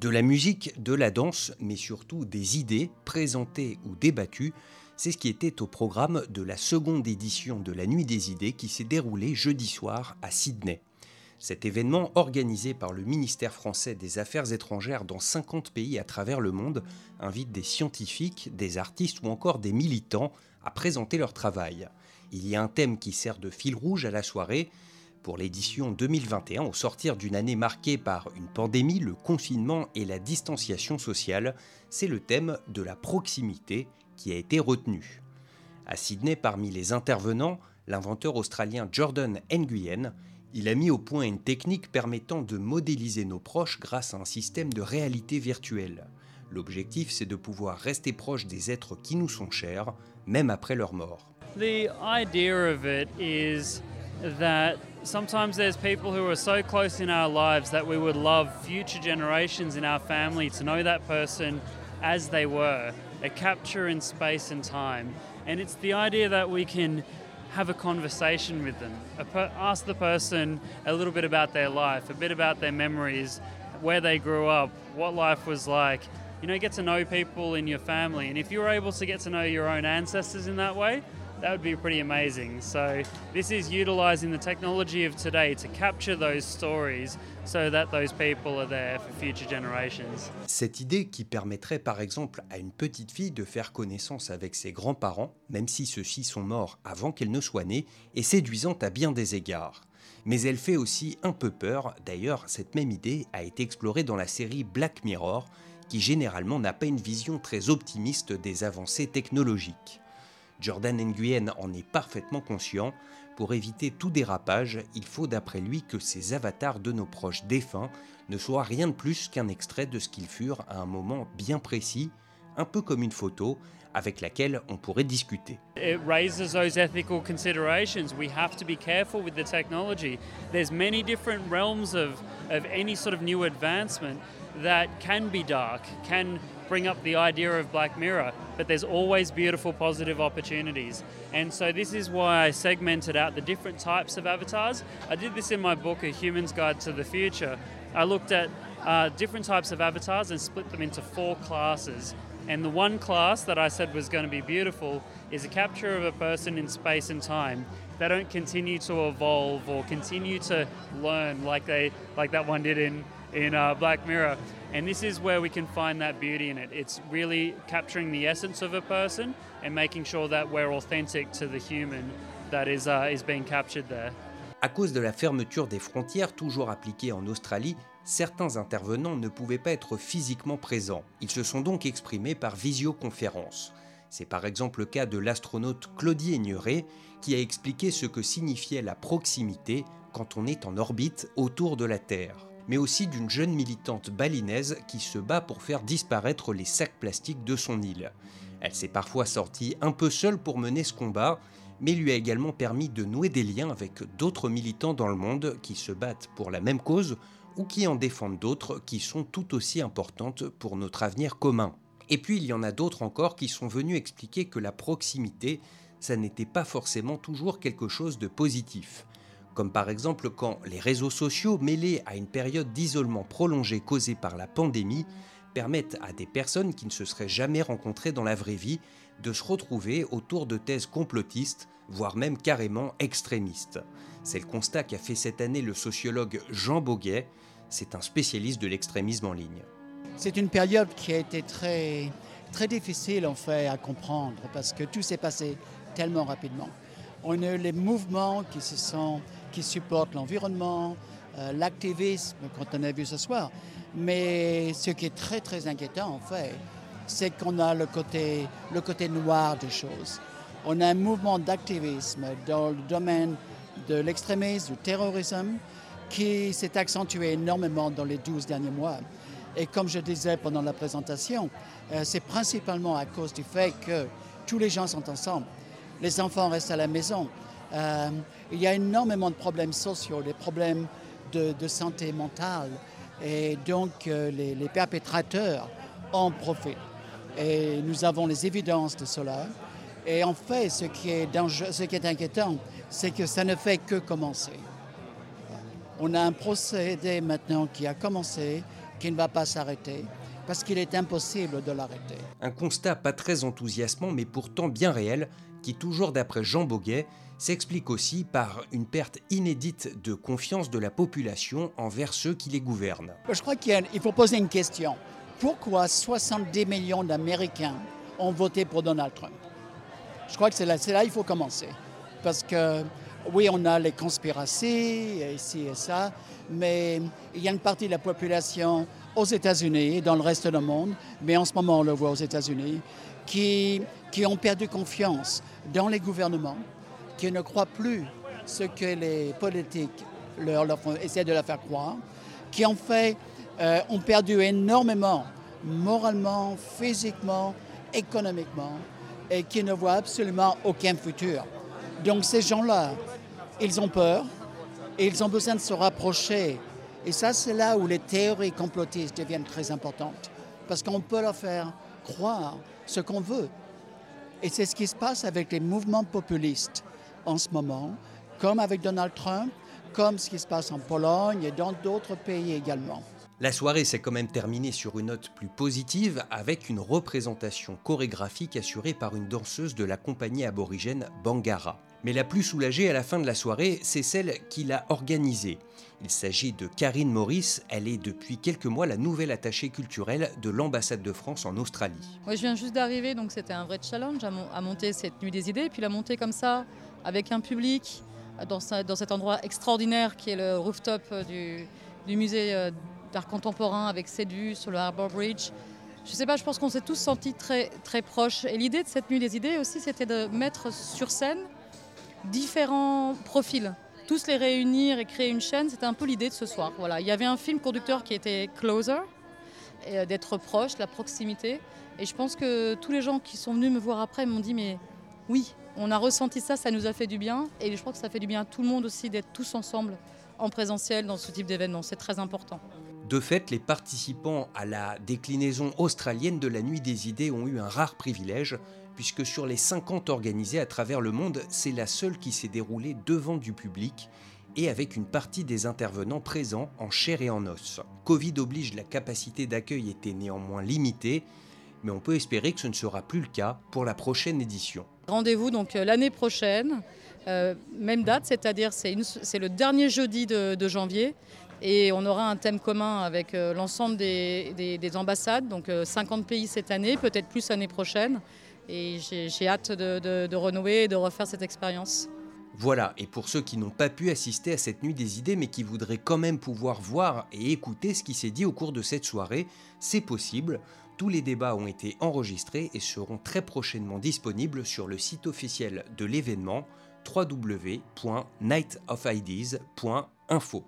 De la musique, de la danse, mais surtout des idées présentées ou débattues, c'est ce qui était au programme de la seconde édition de la Nuit des idées qui s'est déroulée jeudi soir à Sydney. Cet événement, organisé par le ministère français des Affaires étrangères dans 50 pays à travers le monde, invite des scientifiques, des artistes ou encore des militants à présenter leur travail. Il y a un thème qui sert de fil rouge à la soirée, pour l'édition 2021, au sortir d'une année marquée par une pandémie, le confinement et la distanciation sociale, c'est le thème de la proximité qui a été retenu. À Sydney, parmi les intervenants, l'inventeur australien Jordan Nguyen, il a mis au point une technique permettant de modéliser nos proches grâce à un système de réalité virtuelle. L'objectif, c'est de pouvoir rester proche des êtres qui nous sont chers, même après leur mort. Of it is that sometimes there's people who are so close in our lives that we would love future generations in our family to know that person as they were, a capture in space and time. And it's the idea that we can have a conversation with them, ask the person a little bit about their life, a bit about their memories, where they grew up, what life was like. You know, get to know people in your family. And if you're able to get to know your own ancestors in that way, that would be pretty amazing. So this is utilizing the technology of today to capture those stories so that those people are there for future generations. Cette idée qui permettrait par exemple à une petite fille de faire connaissance avec ses grands-parents, même si ceux-ci sont morts avant qu'elle ne soit née, est séduisante à bien des égards. Mais elle fait aussi un peu peur, d'ailleurs cette même idée a été explorée dans la série Black Mirror, qui généralement n'a pas une vision très optimiste des avancées technologiques. Jordan Nguyen en est parfaitement conscient. Pour éviter tout dérapage, il faut d'après lui que ces avatars de nos proches défunts ne soient rien de plus qu'un extrait de ce qu'ils furent à un moment bien précis, un peu comme une photo avec laquelle on pourrait discuter. It raises those ethical considerations. We have to be careful with the technology. There's many different realms of, of any sort of new advancement that can be dark, can bring up the idea of Black Mirror, but there's always beautiful, positive opportunities. And so, this is why I segmented out the different types of avatars. I did this in my book, A Human's Guide to the Future. I looked at uh, different types of avatars and split them into four classes. And the one class that I said was going to be beautiful is a capture of a person in space and time. They don't continue to evolve or continue to learn like they like that one did in in uh, Black Mirror. And this is where we can find that beauty in it. It's really capturing the essence of a person and making sure that we're authentic to the human that is, uh, is being captured there. À cause de la fermeture des frontières toujours appliquée en Australie, certains intervenants ne pouvaient pas être physiquement présents. Ils se sont donc exprimés par visioconférence. C'est par exemple le cas de l'astronaute Claudie Aigneret qui a expliqué ce que signifiait la proximité quand on est en orbite autour de la Terre mais aussi d'une jeune militante balinaise qui se bat pour faire disparaître les sacs plastiques de son île. Elle s'est parfois sortie un peu seule pour mener ce combat, mais lui a également permis de nouer des liens avec d'autres militants dans le monde qui se battent pour la même cause ou qui en défendent d'autres qui sont tout aussi importantes pour notre avenir commun. Et puis il y en a d'autres encore qui sont venus expliquer que la proximité, ça n'était pas forcément toujours quelque chose de positif comme par exemple quand les réseaux sociaux mêlés à une période d'isolement prolongé causée par la pandémie permettent à des personnes qui ne se seraient jamais rencontrées dans la vraie vie de se retrouver autour de thèses complotistes, voire même carrément extrémistes. C'est le constat qu'a fait cette année le sociologue Jean Boguet, c'est un spécialiste de l'extrémisme en ligne. C'est une période qui a été très, très difficile en fait à comprendre parce que tout s'est passé tellement rapidement. On a eu les mouvements qui se sont qui supportent l'environnement, euh, l'activisme, quand on a vu ce soir. Mais ce qui est très, très inquiétant, en fait, c'est qu'on a le côté, le côté noir des choses. On a un mouvement d'activisme dans le domaine de l'extrémisme, du terrorisme, qui s'est accentué énormément dans les 12 derniers mois. Et comme je disais pendant la présentation, euh, c'est principalement à cause du fait que tous les gens sont ensemble. Les enfants restent à la maison. Euh, il y a énormément de problèmes sociaux, des problèmes de, santé mentale. Et donc, euh, les, perpétrateurs en profitent. Et nous avons les évidences de cela. Et en fait, ce qui est, ce qui est inquiétant, c'est que ça ne fait que commencer. On a un procédé maintenant qui a commencé qui ne va pas s'arrêter parce qu'il est impossible de l'arrêter. Un constat pas très enthousiasmant mais pourtant bien réel qui, toujours d'après Jean Boguet, s'explique aussi par une perte inédite de confiance de la population envers ceux qui les gouvernent. Je crois qu'il faut poser une question. Pourquoi 70 millions d'Américains ont voté pour Donald Trump? Je crois que c'est là, qu'il faut commencer. Parce que oui, on a les conspiracies, ici et ça, mais il y a une partie de la population aux États-Unis et dans le reste du monde, mais en ce moment on le voit aux États-Unis, qui, ont perdu confiance dans les gouvernements, qui ne croient plus ce que les politiques leur essaient de leur faire croire, qui en fait euh, ont perdu énormément moralement, physiquement, économiquement, et qui ne voient absolument aucun futur. Donc ces gens-là, ils ont peur et ils ont besoin de se rapprocher. Et ça, c'est là où les théories complotistes deviennent très importantes, parce qu'on peut leur faire croire ce qu'on veut. Et c'est ce qui se passe avec les mouvements populistes en ce moment, comme avec Donald Trump, comme ce qui se passe en Pologne et dans d'autres pays également. La soirée s'est quand même terminée sur une note plus positive avec une représentation chorégraphique assurée par une danseuse de la compagnie aborigène Bangara. Mais la plus soulagée à la fin de la soirée, c'est celle qui l'a organisée. Il s'agit de Karine Maurice, elle est depuis quelques mois la nouvelle attachée culturelle de l'ambassade de France en Australie. Moi je viens juste d'arriver, donc c'était un vrai challenge à, monter cette nuit des idées, puis la monter comme ça, avec un public, dans, cet endroit extraordinaire qui est le rooftop du, du musée euh, d'art contemporain avec vue sur le Harbour Bridge. Je sais pas, je pense qu'on s'est tous sentis très, très proches. Et l'idée de cette nuit des idées aussi, c'était de mettre sur scène différents profils. Tous les réunir et créer une chaîne, c'était un peu l'idée de ce soir. Voilà. Il y avait un film conducteur qui était Closer, euh, d'être proche, la proximité. Et je pense que tous les gens qui sont venus me voir après m'ont dit mais oui, on a ressenti ça, ça nous a fait du bien. Et je crois que ça fait du bien à tout le monde aussi d'être tous ensemble en présentiel dans ce type d'événement. C'est très important. De fait, les participants à la déclinaison australienne de la Nuit des idées ont eu un rare privilège, puisque sur les 50 organisées à travers le monde, c'est la seule qui s'est déroulée devant du public et avec une partie des intervenants présents en chair et en os. Covid oblige, la capacité d'accueil était néanmoins limitée, mais on peut espérer que ce ne sera plus le cas pour la prochaine édition. Rendez-vous donc euh, l'année prochaine, euh, même date, c'est-à-dire c'est le dernier jeudi de janvier. Et on aura un thème commun avec euh, l'ensemble des, ambassades, donc 50 euh, pays cette année, peut-être plus l'année prochaine. Et j'ai hâte de, de, renouer et de refaire cette expérience. Voilà, et pour ceux qui n'ont pas pu assister à cette nuit des idées, mais qui voudraient quand même pouvoir voir et écouter ce qui s'est dit au cours de cette soirée, c'est possible. Tous les débats ont été enregistrés et seront très prochainement disponibles sur le site officiel de l'événement www.nightofideas.info.